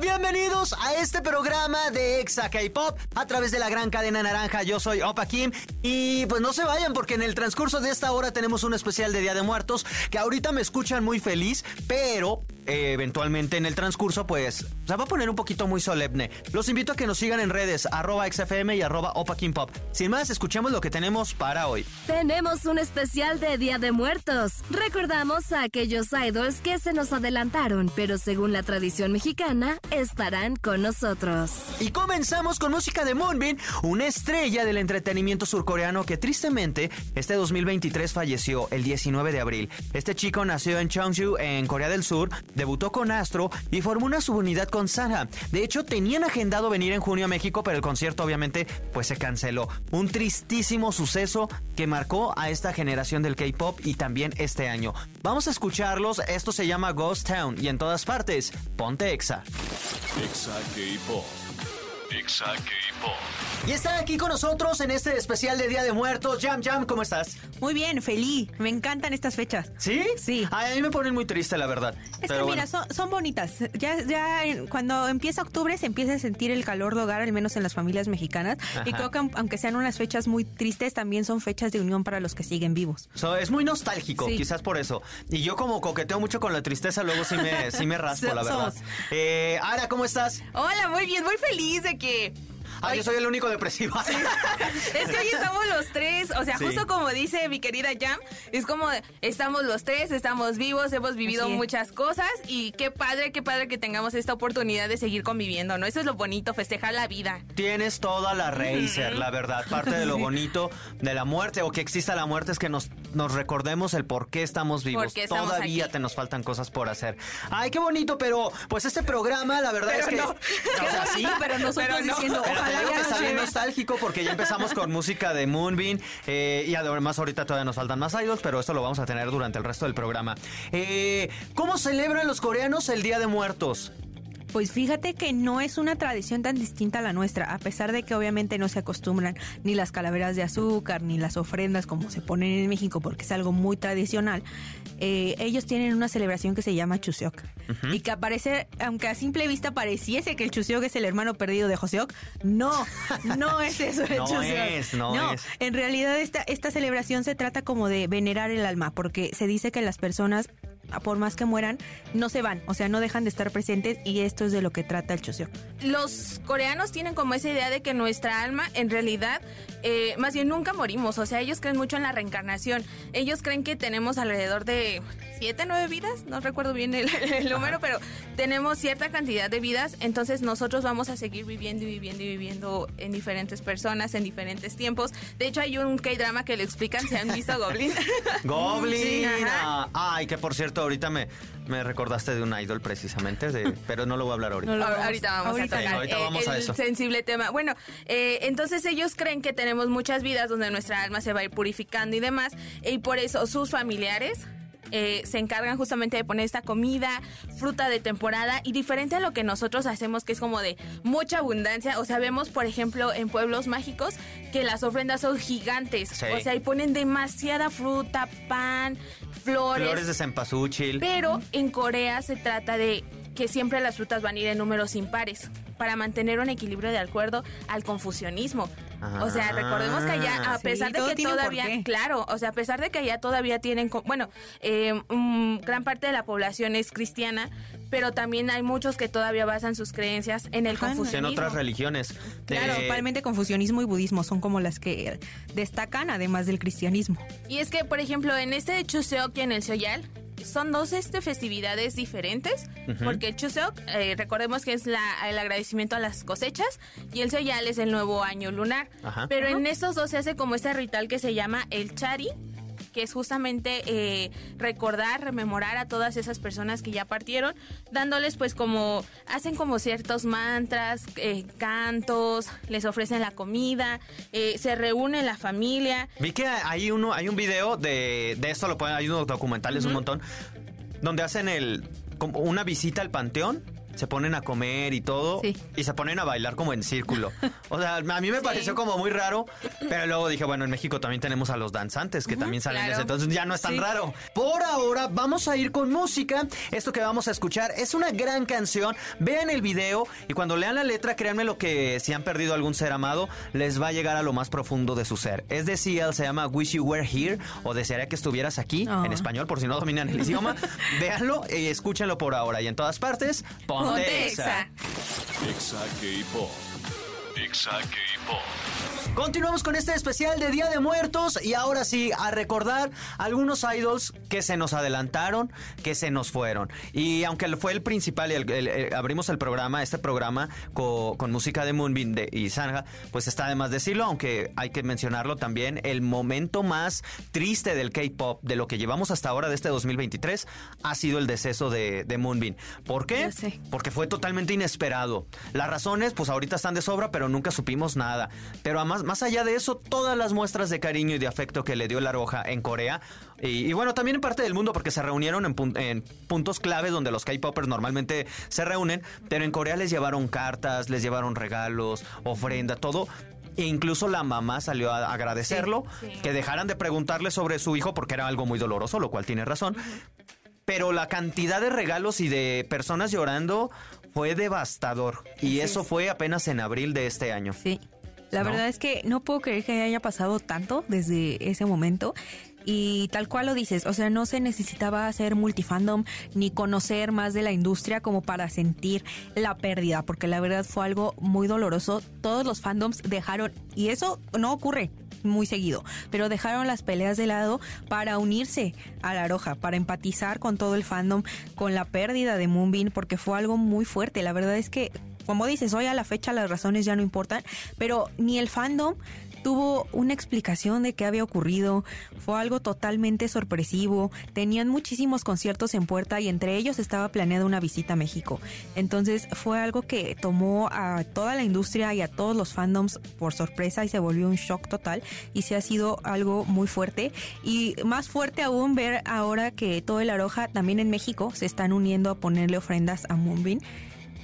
Bienvenidos a este programa de Exa K-Pop a través de la gran cadena naranja. Yo soy Opa Kim y pues no se vayan porque en el transcurso de esta hora tenemos un especial de Día de Muertos que ahorita me escuchan muy feliz, pero eh, eventualmente en el transcurso pues se va a poner un poquito muy solemne. Los invito a que nos sigan en redes arroba XFM y arroba Opa Pop. Sin más, escuchemos lo que tenemos para hoy. Tenemos un especial de Día de Muertos. Recordamos a aquellos idols que se nos adelantaron, pero según la tradición mexicana, estarán con nosotros. Y comenzamos con música de Moonbin, una estrella del entretenimiento surcoreano que tristemente este 2023 falleció el 19 de abril. Este chico nació en Cheongju, en Corea del Sur, debutó con Astro y formó una subunidad con Sana. De hecho, tenían agendado venir en junio a México, pero el concierto obviamente pues se canceló. Un tristísimo suceso que marcó a esta generación del K-pop y también este año. Vamos a escucharlos, esto se llama Ghost Town y en todas partes, ponte Exa. Exa K-Pop. Y está aquí con nosotros en este especial de Día de Muertos. Jam Jam, ¿cómo estás? Muy bien, feliz. Me encantan estas fechas. ¿Sí? Sí. Ay, a mí me ponen muy triste, la verdad. Es Pero que mira, bueno. son, son bonitas. Ya, ya cuando empieza octubre se empieza a sentir el calor de hogar, al menos en las familias mexicanas. Y creo que aun- aunque sean unas fechas muy tristes, también son fechas de unión para los que siguen vivos. So, es muy nostálgico, Sí. quizás por eso. Y yo como coqueteo mucho con la tristeza, luego sí me, sí me raspo, So- la verdad. somos. Eh, Ara, ¿cómo estás? Hola, muy bien, muy feliz de que... Ah, yo soy el único depresivo. Es que hoy estamos los tres, o sea, Sí. justo como dice mi querida Jam, es como estamos los tres, estamos vivos, hemos vivido muchas cosas y qué padre, qué padre que tengamos esta oportunidad de seguir conviviendo, ¿no? Eso es lo bonito, festejar la vida. Tienes toda la Razer, la verdad. Parte de lo bonito de la muerte o que exista la muerte es que nos, nos recordemos el por qué estamos vivos. Qué estamos Todavía aquí. te nos faltan cosas por hacer. Ay, qué bonito, pero pues este programa, la verdad es que. no. O sea, sí, pero nosotros pero no. diciendo, Pero ojalá ya nostálgico porque ya empezamos con música de Moonbeam eh, y además ahorita todavía nos faltan más idols, pero esto lo vamos a tener durante el resto del programa. Eh, ¿Cómo celebran los coreanos el Día de Muertos? Pues fíjate que no es una tradición tan distinta a la nuestra, a pesar de que obviamente no se acostumbran ni las calaveras de azúcar ni las ofrendas como se ponen en México, porque es algo muy tradicional. eh, ellos tienen una celebración que se llama Chuseok y que aparece, aunque a simple vista pareciese que el Chuseok es el hermano perdido de Joseok, no, no es eso el No Chuseok. es, no es. En realidad esta, esta celebración se trata como de venerar el alma, porque se dice que las personas, por más que mueran, no se van, o sea, no dejan de estar presentes y esto es de lo que trata el Chuseok. Los coreanos tienen como esa idea de que nuestra alma en realidad, eh, más bien nunca morimos, o sea, ellos creen mucho en la reencarnación, ellos creen que tenemos alrededor de siete, nueve vidas, no recuerdo bien el, el número, pero tenemos cierta cantidad de vidas, entonces nosotros vamos a seguir viviendo y viviendo y viviendo en diferentes personas, en diferentes tiempos. De hecho, hay un K-drama que lo explican, se han visto Goblin. Goblin. Sí, Ay, que por cierto, ahorita me, me recordaste de un idol precisamente, de- pero no lo voy a hablar ahorita. No ahorita vamos ahorita. a tocar Sí, ahorita eh, vamos a el eso. sensible tema. Bueno, eh, entonces ellos creen que tenemos muchas vidas donde nuestra alma se va a ir purificando y demás, y por eso sus familiares eh, se encargan justamente de poner esta comida, fruta de temporada y diferente a lo que nosotros hacemos, que es como de mucha abundancia. O sea, vemos, por ejemplo, en pueblos mágicos que las ofrendas son gigantes. Sí. O sea, y ponen demasiada fruta, pan, flores. Flores de cempasúchil. Pero en Corea se trata de que siempre las frutas van a ir en números impares para mantener un equilibrio de acuerdo al confucianismo. O sea, Ah. recordemos que allá, a Sí, pesar de que todavía, claro, o sea, a pesar de que allá todavía tienen, bueno, eh, gran parte de la población es cristiana, pero también hay muchos que todavía basan sus creencias en el Ajá, en en confucianismo. otras religiones. Claro, Eh, principalmente confucianismo y budismo son como las que destacan además del cristianismo. Y es que, por ejemplo, en este de Chuseok y en el Seoyal, son dos este, festividades diferentes, porque el Chuseok, eh, recordemos que es la, el agradecimiento a las cosechas, y el Seoyal es el nuevo año lunar. Ajá. Pero en estos dos se hace como este ritual que se llama el Chari, que es justamente eh, recordar, rememorar a todas esas personas que ya partieron, dándoles pues como, hacen como ciertos mantras, eh, cantos, les ofrecen la comida, eh, se reúne la familia. Vi que hay uno, hay un video de, de esto, lo pueden, hay unos documentales un montón, donde hacen el como una visita al panteón se ponen a comer y todo Sí. y se ponen a bailar como en círculo. O sea, a mí me pareció como muy raro, pero luego dije, bueno, en México también tenemos a los danzantes que también salen de claro. ese, entonces ya no es tan Sí. raro. Por ahora vamos a ir con música. Esto que vamos a escuchar es una gran canción. Vean el video y cuando lean la letra, créanme lo que si han perdido algún ser amado, les va a llegar a lo más profundo de su ser. Es decir, se llama Wish You Were Here o Desearía que estuvieras aquí Ah. en español por si no dominan el idioma. Véanlo y escúchenlo por ahora y en todas partes. Ponte, Ponte Exa. Exa. K-Pop. Exa K-Pop. Continuamos con este especial de Día de Muertos y ahora sí, a recordar algunos idols que se nos adelantaron, que se nos fueron. Y aunque fue el principal, y el- el- el- abrimos el programa, este programa co- con, música de Moonbeam de, y Sanja, pues está de más decirlo, aunque hay que mencionarlo también, el momento más triste del K-Pop, de lo que llevamos hasta ahora de este 2023, ha sido el deceso de, de Moonbeam. ¿Por qué? Porque fue totalmente inesperado. Las razones, pues ahorita están de sobra, pero nunca supimos nada. Pero más, más allá de eso, todas las muestras de cariño y de afecto que le dio la Roja en Corea, y, y bueno, también en parte del mundo, porque se reunieron en, pun- en puntos claves donde los K-Popers normalmente se reúnen, pero en Corea les llevaron cartas, les llevaron regalos, ofrenda, todo. E incluso la mamá salió a agradecerlo, Sí, sí. que dejaran de preguntarle sobre su hijo porque era algo muy doloroso, lo cual tiene razón. Pero la cantidad de regalos y de personas llorando fue devastador. Y eso fue apenas en abril de este año. Sí. La ¿No? verdad es que no puedo creer que haya pasado tanto desde ese momento. Y tal cual lo dices, o sea, no se necesitaba hacer multifandom ni conocer más de la industria como para sentir la pérdida, porque la verdad fue algo muy doloroso. Todos los fandoms dejaron, y eso no ocurre muy seguido, pero dejaron las peleas de lado para unirse a la roja, para empatizar con todo el fandom, con la pérdida de Moonbeam, porque fue algo muy fuerte. La verdad es que, como dices, hoy a la fecha las razones ya no importan, pero ni el fandom tuvo una explicación de qué había ocurrido, fue algo totalmente sorpresivo, tenían muchísimos conciertos en puerta y entre ellos estaba planeada una visita a México. Entonces fue algo que tomó a toda la industria y a todos los fandoms por sorpresa y se volvió un shock total y se ha sido algo muy fuerte y más fuerte aún ver ahora que todo el Aroja también en México se están uniendo a ponerle ofrendas a Moonbeam.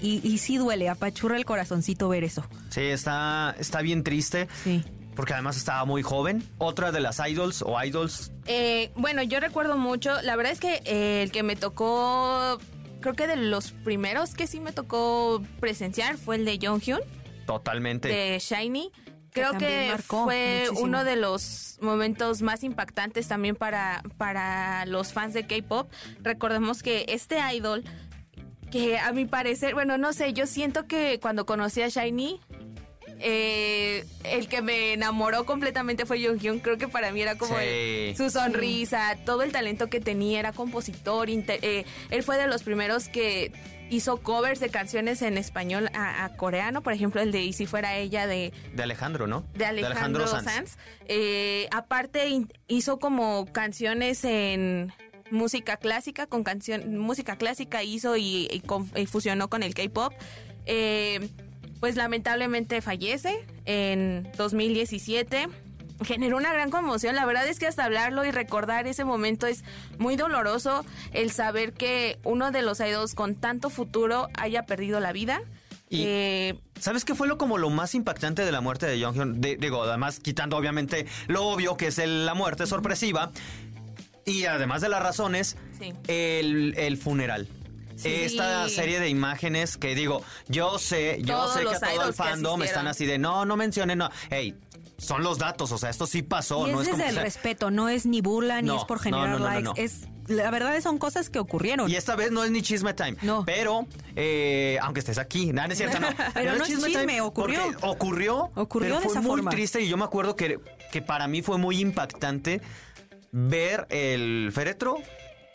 Y, y sí duele, apachurra el corazoncito ver eso. Sí, está, está bien triste. Sí. Porque además estaba muy joven. Otra de las idols o idols. Eh, bueno, yo recuerdo mucho, la verdad es que eh, el que me tocó, creo que de los primeros que sí me tocó presenciar fue el de Jonghyun, Totalmente. de Shiny. Creo que fue muchísimo. uno de los momentos más impactantes también para, para los fans de K-pop. Recordemos que este idol, que a mi parecer, bueno, no sé, yo siento que cuando conocí a Shiny, eh, el que me enamoró completamente fue Jonghyun. Creo que para mí era como Sí. el- su sonrisa, todo el talento que tenía, era compositor. eh, él fue de los primeros que hizo covers de canciones en español a, a coreano, por ejemplo el de Y si fuera ella de, De Alejandro, ¿no? de Alejandro, Sanz. Eh, aparte in- hizo como canciones en música clásica, con canción música clásica hizo y, y con- y fusionó con el K-pop. Eh, pues lamentablemente fallece en 2017. Generó una gran conmoción. La verdad es que hasta hablarlo y recordar ese momento es muy doloroso. El saber que uno de los idols con tanto futuro haya perdido la vida. Y- Eh, ¿Sabes qué fue lo como lo más impactante de la muerte de Jonghyun? De- digo, además quitando obviamente lo obvio que es el- la muerte sorpresiva y además de las razones, Sí. el, el funeral. Sí. Esta serie de imágenes que digo, yo sé, yo Todos sé que a todo el fandom están así de no, no mencionen, no. Hey, son los datos, o sea, esto sí pasó, y no es es como desde que el sea- respeto, no es ni burla, ni No, es por generar no, no, no, likes. no. Es, la verdad son cosas que ocurrieron. Y esta vez no es ni chisme time. No. Pero, eh, aunque estés aquí, nada, no es cierto, no. Pero no es chisme, time ocurrió. ocurrió. Ocurrió pero de fue esa muy forma. triste y yo me acuerdo que, que para mí fue muy impactante ver el féretro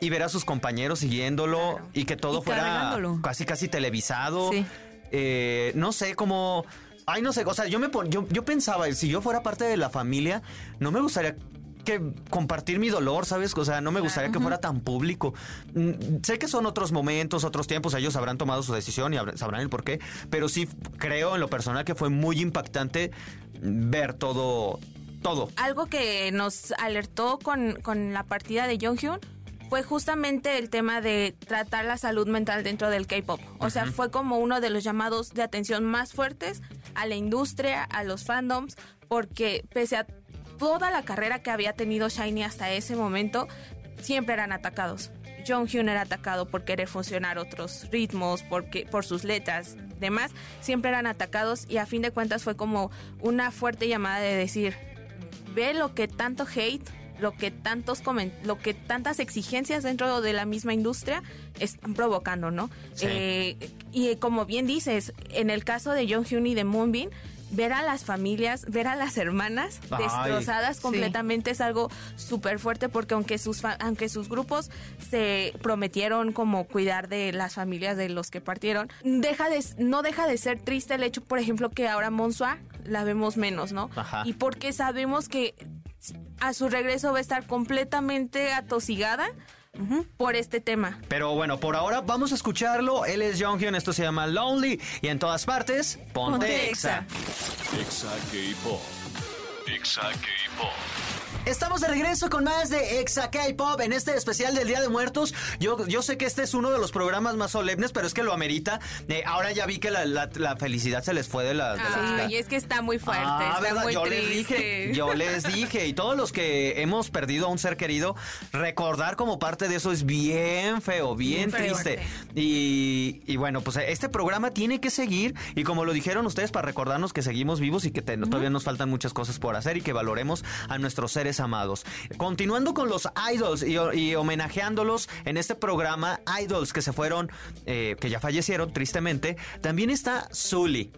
y ver a sus compañeros siguiéndolo y que todo Y fuera casi casi televisado. Sí. Eh, no sé cómo... Ay, no sé, o sea, yo, me yo, yo pensaba, si yo fuera parte de la familia, no me gustaría que compartir mi dolor, ¿sabes? O sea, no me gustaría que fuera tan público. Mm, sé que son otros momentos, otros tiempos, ellos habrán tomado su decisión y sabrán el por qué, pero sí creo en lo personal que fue muy impactante ver todo, todo. Algo que nos alertó con, con la partida de Jonghyun fue justamente el tema de tratar la salud mental dentro del K-pop. O sea, fue como uno de los llamados de atención más fuertes a la industria, a los fandoms, porque pese a toda la carrera que había tenido Shiny hasta ese momento, siempre eran atacados. Jonghyun era atacado por querer funcionar otros ritmos, porque, por sus letras, demás, siempre eran atacados y a fin de cuentas fue como una fuerte llamada de decir, ve lo que tanto hate lo que tantos lo que tantas exigencias dentro de la misma industria están provocando, ¿no? Eh, y como bien dices, en el caso de John Hyun y de Moonbin, ver a las familias, ver a las hermanas destrozadas completamente es algo súper fuerte porque aunque sus aunque sus grupos se prometieron como cuidar de las familias de los que partieron, deja de no deja de ser triste el hecho, por ejemplo, que ahora Monsua la vemos menos, ¿no? Y porque sabemos que a su regreso va a estar completamente atosigada por este tema. Pero bueno, por ahora vamos a escucharlo. Él es Jonghyun, esto se llama Lonely y en todas partes, ponte, Exa. Exa K-Pop. Exa K-Pop. Estamos de regreso con más de Exa K-Pop en este especial del Día de Muertos. Yo, yo sé que este es uno de los programas más solemnes, pero es que lo amerita. Eh, ahora ya vi que la, felicidad se les fue de la... y es que está muy fuerte, ah, está muy yo les dije, yo les dije, y todos los que hemos perdido a un ser querido, recordar como parte de eso es bien feo, bien, triste. Y, y, bueno, pues este programa tiene que seguir, y como lo dijeron ustedes, para recordarnos que seguimos vivos y que todavía nos faltan muchas cosas por hacer y que valoremos a nuestros seres amados. Continuando con los idols y, homenajeándolos en este programa, idols que se fueron, eh, que ya fallecieron tristemente, también está Zully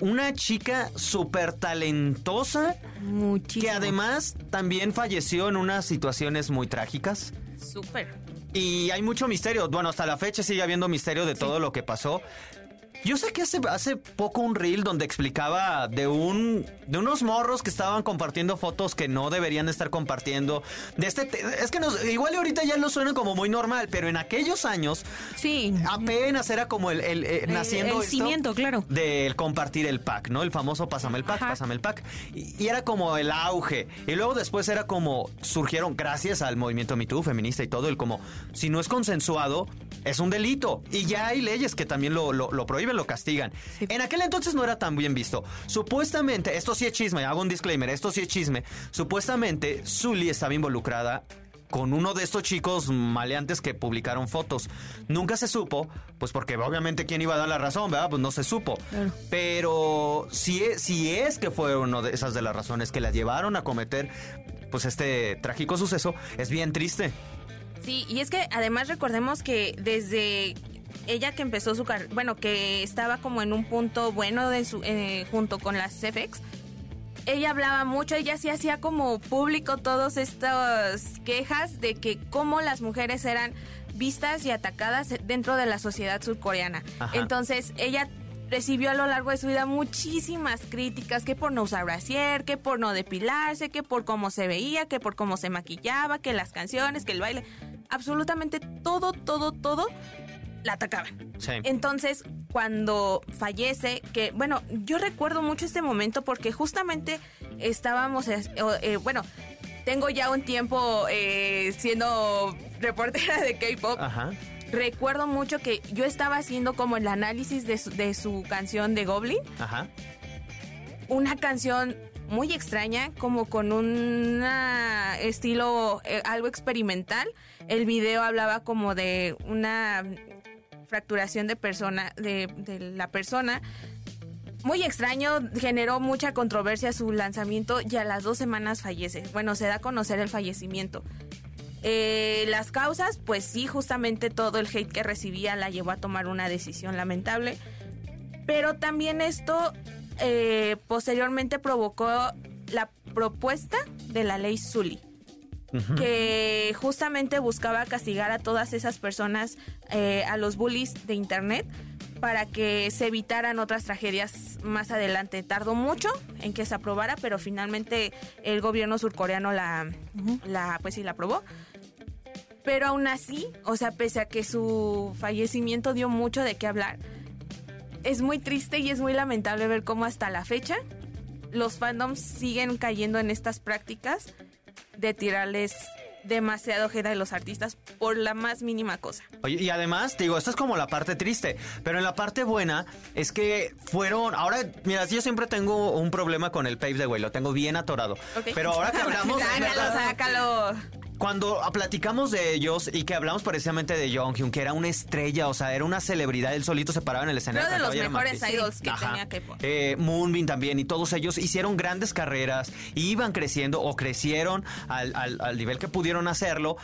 una chica súper talentosa. Muchísimo. Que además también falleció en unas situaciones muy trágicas. Súper. Y hay mucho misterio. Bueno, hasta la fecha sigue habiendo misterio de todo lo que pasó. Yo sé que hace, hace poco un reel donde explicaba de un de unos morros que estaban compartiendo fotos que no deberían estar compartiendo. De este es que nos, igual ahorita ya lo suena como muy normal, pero en aquellos años sí. apenas era como el, el, naciendo el cimiento, claro, del compartir el pack, ¿no? El famoso pásame el pack, pásame el pack. Y, era como el auge. Y luego después era como surgieron gracias al movimiento Me feminista y todo el como si no es consensuado es un delito. Y ya hay leyes que también lo, lo, lo prohíben lo castigan. En aquel entonces no era tan bien visto. Supuestamente, esto sí es chisme, hago un disclaimer, esto sí es chisme. Supuestamente, Zully estaba involucrada con uno de estos chicos maleantes que publicaron fotos. Nunca se supo, pues porque obviamente quién iba a dar la razón, ¿verdad? Pues no se supo. Pero si es, si es que fue una de esas de las razones que la llevaron a cometer pues este trágico suceso, es bien triste. Sí, y es que además recordemos que desde ella que empezó su carrera, bueno, que estaba como en un punto bueno de su, eh, junto con las CFX, ella hablaba mucho, ella sí hacía como público todas estas quejas de que cómo las mujeres eran vistas y atacadas dentro de la sociedad surcoreana. Entonces, ella recibió a lo largo de su vida muchísimas críticas, que por no usar brasier, que por no depilarse, que por cómo se veía, que por cómo se maquillaba, que las canciones, que el baile, absolutamente todo, todo, todo la atacaban. Entonces, cuando fallece, que bueno, yo recuerdo mucho este momento porque justamente estábamos, eh, eh, bueno, tengo ya un tiempo eh, siendo reportera de K-pop. Recuerdo mucho que yo estaba haciendo como el análisis de su, de su canción de Goblin. Ajá. Una canción muy extraña, como con un estilo algo experimental. El video hablaba como de una fracturación de persona, de, la persona. Muy extraño, generó mucha controversia su lanzamiento y a las dos semanas fallece. Bueno, se da a conocer el fallecimiento. Eh, las causas, pues sí, justamente todo el hate que recibía la llevó a tomar una decisión lamentable. Pero también esto eh, posteriormente provocó la propuesta de la ley Zully que justamente buscaba castigar a todas esas personas, eh, a los bullies de Internet, para que se evitaran otras tragedias más adelante. Tardó mucho en que se aprobara, pero finalmente el gobierno surcoreano la, la pues sí la aprobó. Pero aún así, o sea, pese a que su fallecimiento dio mucho de qué hablar, es muy triste y es muy lamentable ver cómo hasta la fecha los fandoms siguen cayendo en estas prácticas de tirarles demasiado hate a los artistas por la más mínima cosa. Oye, y además, te digo, esto es como la parte triste, pero en la parte buena es que fueron, ahora, mira, yo siempre tengo un problema con el Pave de güey, lo tengo bien atorado. Pero ahora que hablamos... sácalo, sácalo. Cuando platicamos de ellos y que hablamos precisamente de Jonghyun, que era una estrella, o sea, era una celebridad, él solito se paraba en el escenario. Uno de los mejores idols que Ajá. tenía K-pop. Eh, Moonbin también, y todos ellos hicieron grandes carreras, iban creciendo o crecieron al, al- al nivel que pudieron hacerlo.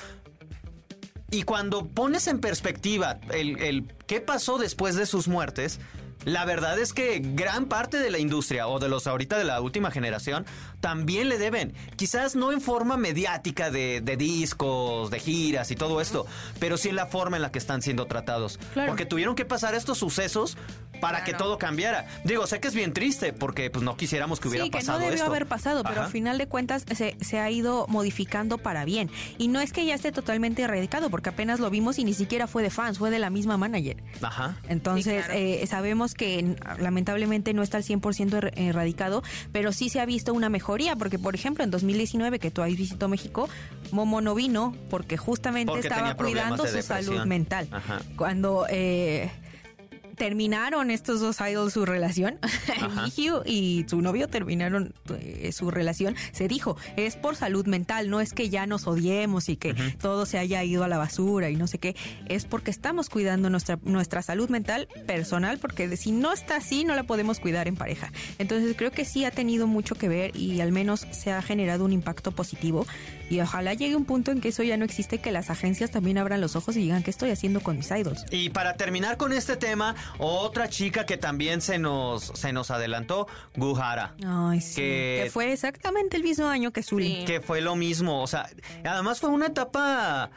Y cuando pones en perspectiva el, el qué pasó después de sus muertes, la verdad es que gran parte de la industria o de los ahorita de la última generación también le deben. Quizás no en forma mediática de, de discos, de giras y todo esto, pero sí en la forma en la que están siendo tratados. Claro. Porque tuvieron que pasar estos sucesos para que todo cambiara. Digo, sé que es bien triste porque pues no quisiéramos que hubiera sí, que pasado no debió esto. haber pasado, pero Ajá. al final de cuentas se, se ha ido modificando para bien. Y no es que ya esté totalmente erradicado, porque apenas lo vimos y ni siquiera fue de fans, fue de la misma manager. Ajá. Entonces, Sí, claro. eh, sabemos que lamentablemente no está al 100% er- erradicado, pero sí se ha visto una mejoría, porque por ejemplo en 2019 que tú ahí visitó México, Momo no vino porque justamente Porque estaba cuidando de su salud mental. Ajá. Cuando... eh, terminaron estos dos idols su relación. Hugh y su novio terminaron eh, su relación, se dijo, es por salud mental, no es que ya nos odiemos y que todo se haya ido a la basura y no sé qué, es porque estamos cuidando nuestra, nuestra salud mental personal, porque si no está así, no la podemos cuidar en pareja. Entonces creo que sí ha tenido mucho que ver y al menos se ha generado un impacto positivo y ojalá llegue un punto en que eso ya no existe, que las agencias también abran los ojos y digan qué estoy haciendo con mis idols. Y para terminar con este tema, otra chica que también se nos, se nos adelantó, Guhara. Ay, sí. Que- Que, fue exactamente el mismo año que Zully. Sí. Que fue lo mismo, o sea, además fue una etapa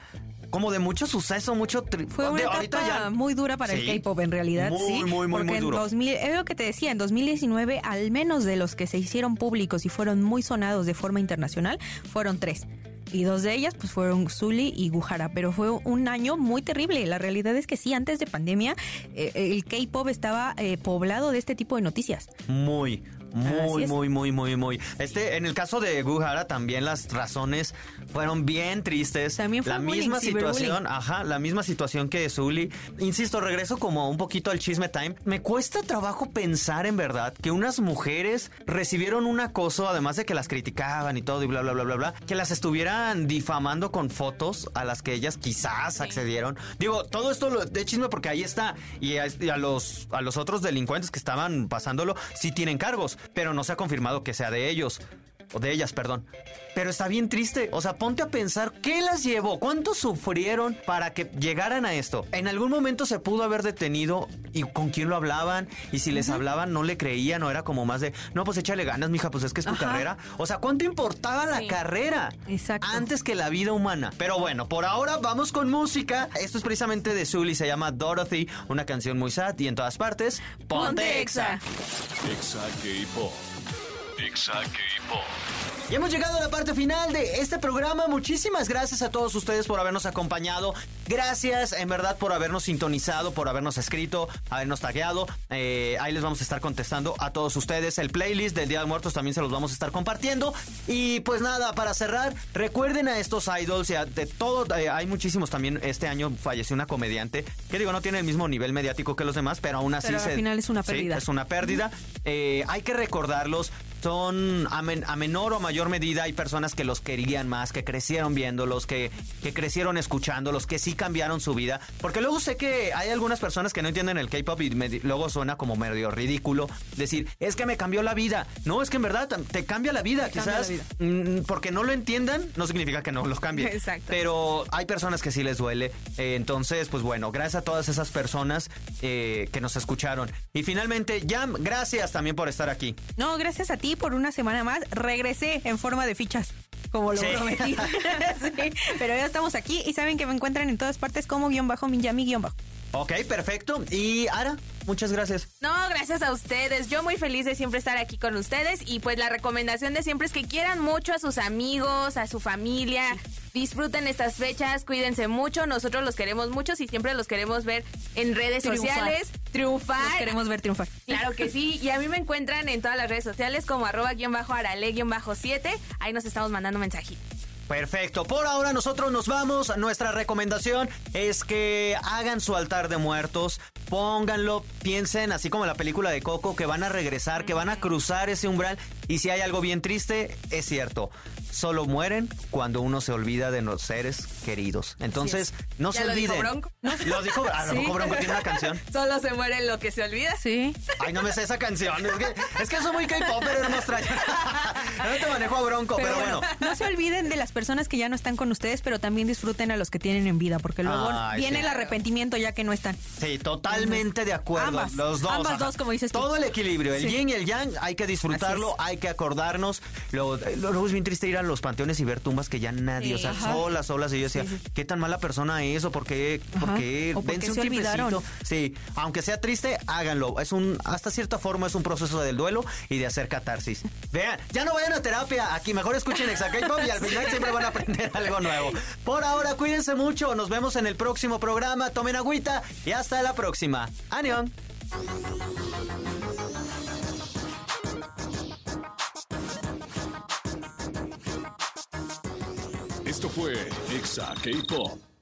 como de mucho suceso, mucho... tri- Fue una de- etapa ya- muy dura para Sí. el K-pop en realidad, Muy, sí. muy, muy, porque muy en duro. 2000, es lo que te decía, en 2019 al menos de los que se hicieron públicos y fueron muy sonados de forma internacional, fueron tres. Y dos de ellas pues fueron Zully y Guhara, pero fue un año muy terrible. La realidad es que sí, antes de pandemia eh, el K-pop estaba eh, poblado de este tipo de noticias. Muy, muy, es. muy, muy, muy, muy. Este, en el caso de Guhara también las razones fueron bien tristes. También fue la bullying, misma situación, ajá, la misma situación que Zully. Insisto, regreso como un poquito al chisme time. Me cuesta trabajo pensar en verdad que unas mujeres recibieron un acoso, además de que las criticaban y todo y bla, bla, bla, bla, bla, que las estuvieran difamando con fotos a las que ellas quizás accedieron. Digo, todo esto lo- de chisme porque ahí está. Y a, y a los, a los otros delincuentes que estaban pasándolo, sí tienen cargos, pero no se ha confirmado que sea de ellos. O de ellas, perdón. Pero está bien triste. O sea, ponte a pensar qué las llevó, cuánto sufrieron para que llegaran a esto. En algún momento se pudo haber detenido y con quién lo hablaban. Y si les hablaban, no le creían, o era como más de, no, pues échale ganas, mija, pues es que es tu Ajá. carrera. O sea, ¿cuánto importaba la carrera? Exacto. Antes que la vida humana. Pero bueno, por ahora vamos con música. Esto es precisamente de Zully, se llama Dorothy, una canción muy sad y en todas partes. Ponte, Ponte exa. Exa. Exa K-Pop. Exa K-Pop. Y hemos llegado a la parte final de este programa. Muchísimas gracias a todos ustedes por habernos acompañado. Gracias, en verdad, por habernos sintonizado, por habernos escrito, habernos tagueado. Eh, ahí les vamos a estar contestando a todos ustedes. El playlist del Día de Muertos también se los vamos a estar compartiendo. Y pues nada, para cerrar, recuerden a estos idols, y a- de todo, eh, hay muchísimos también. Este año falleció una comediante, que digo, no tiene el mismo nivel mediático que los demás, pero aún así Pero al se- final es una sí, pérdida. es una pérdida. Eh, hay que recordarlos. Son a, men- a menor o mayor medida hay personas que los querían más, que crecieron viéndolos, que, que crecieron escuchándolos, que sí cambiaron su vida. Porque luego sé que hay algunas personas que no entienden el K-pop y me- luego suena como medio ridículo decir, es que me cambió la vida. No, es que en verdad te cambia la vida. Te cambia Quizás la vida. mm, porque no lo entiendan, no significa que no los cambie. Exacto. Pero hay personas que sí les duele. Eh, entonces, pues bueno, gracias a todas esas personas eh, que nos escucharon. Y finalmente, Jam, gracias también por estar aquí. No, gracias a ti por una semana más. Regresé en forma de fichas. como lo Sí. prometí. Sí, pero ya estamos aquí y saben que me encuentran en todas partes como guion bajo, Minyami guion bajo. Ok, perfecto. Y Ara, muchas gracias. No, gracias a ustedes. Yo muy feliz de siempre estar aquí con ustedes y pues la recomendación de siempre es que quieran mucho a sus amigos, a su familia. Disfruten estas fechas, cuídense mucho. Nosotros los queremos mucho y siempre los queremos ver en redes Triunfar. sociales. Triunfar. Los queremos ver triunfar. Claro que sí. Y a mí me encuentran en todas las redes sociales como arroba guion bajo arale guion bajo 7. Ahí nos estamos mandando mensajitos. Perfecto. Por ahora nosotros nos vamos. Nuestra recomendación es que hagan su altar de muertos, pónganlo, piensen, así como la película de Coco, que van a regresar, que van a cruzar ese umbral. Y si hay algo bien triste, es cierto. Solo mueren cuando uno se olvida de los seres queridos. Entonces, no ¿Ya se lo dijo olviden. Bronco? Lo dijo, a lo Sí. mejor Bronco tiene una canción. Solo se muere lo que se olvida. Sí. Ay, no me sé esa canción. Es que, es que soy muy K-Popper, hermosa. No te manejo a Bronco, pero, bueno. no se olviden de las personas que ya no están con ustedes, pero también disfruten a los que tienen en vida, porque luego Ay, viene sí. el arrepentimiento ya que no están. Sí, totalmente de acuerdo. Ambas, los dos. ambas ajá. dos, como dices tú. Todo el equilibrio, el Sí. yin y el yang, hay que disfrutarlo, hay que acordarnos. Luego, eh, luego es bien triste ir a los panteones y ver tumbas que ya nadie, Sí, o sea, ajá. solas, solas. Y yo decía, qué tan mala persona es o por qué, por qué, O un se olvidaron. Sí, aunque sea triste, háganlo. Es un, hasta cierta forma es un proceso del duelo y de hacer catarsis. Vean, ya no vayan a terapia, aquí mejor escuchen Exa K-Pop y al final siempre van a aprender algo nuevo. Por ahora, cuídense mucho, nos vemos en el próximo programa, tomen agüita y hasta la próxima. ¡Anión! Fue Exa K-Pop.